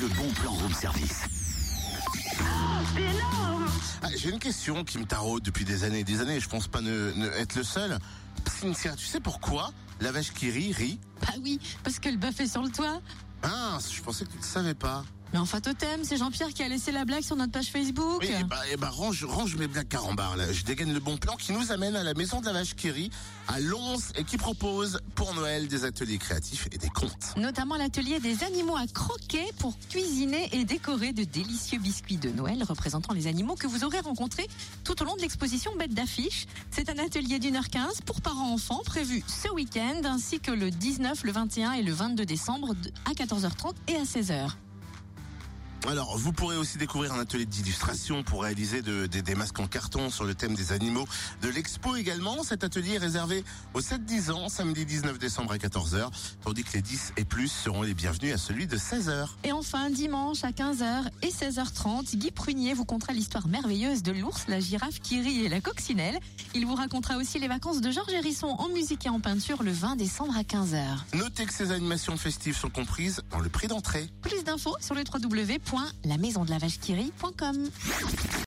le bon plan room service. C'est énorme Ah, J'ai une question qui me taraude depuis des années et des années. Je pense pas ne, ne être le seul. Cynthia, tu sais pourquoi la vache qui rit rit? Bah oui, parce que le bœuf est sur le toit. Ah, je pensais que tu ne savais pas. Mais enfin, totem, c'est Jean-Pierre qui a laissé la blague sur notre page Facebook. Oui, eh bah, eh bah, range, range mes blagues carambars là. Je dégaine le bon plan qui nous amène à la maison de la vache qui rit à Lons et qui propose pour Noël des ateliers créatifs et des contes. Notamment l'atelier des animaux à croquer pour cuisiner et décorer de délicieux biscuits de Noël représentant les animaux que vous aurez rencontrés tout au long de l'exposition Bête d'affiches. C'est un atelier d'une heure quinze pour parents-enfants prévu ce week-end ainsi que le 19, le 21 et le 22 décembre à 14h30 et à 16h. Alors, vous pourrez aussi découvrir un atelier d'illustration pour réaliser de- des- des masques en carton sur le thème des animaux de l'expo également. Cet atelier est réservé aux 7-10 ans, samedi 19 décembre à 14h, tandis que les 10 et plus seront les bienvenus à celui de 16h. Et enfin, dimanche à 15h et 16h30, Guy Prunier vous contera l'histoire merveilleuse de l'ours, la girafe qui rit et la coccinelle. Il vous racontera aussi les vacances de Georges Hérisson en musique et en peinture le 20 décembre à 15h. Notez que ces animations festives sont comprises dans le prix d'entrée. Plus d'infos sur le www.lamaisondelavachequerie.com.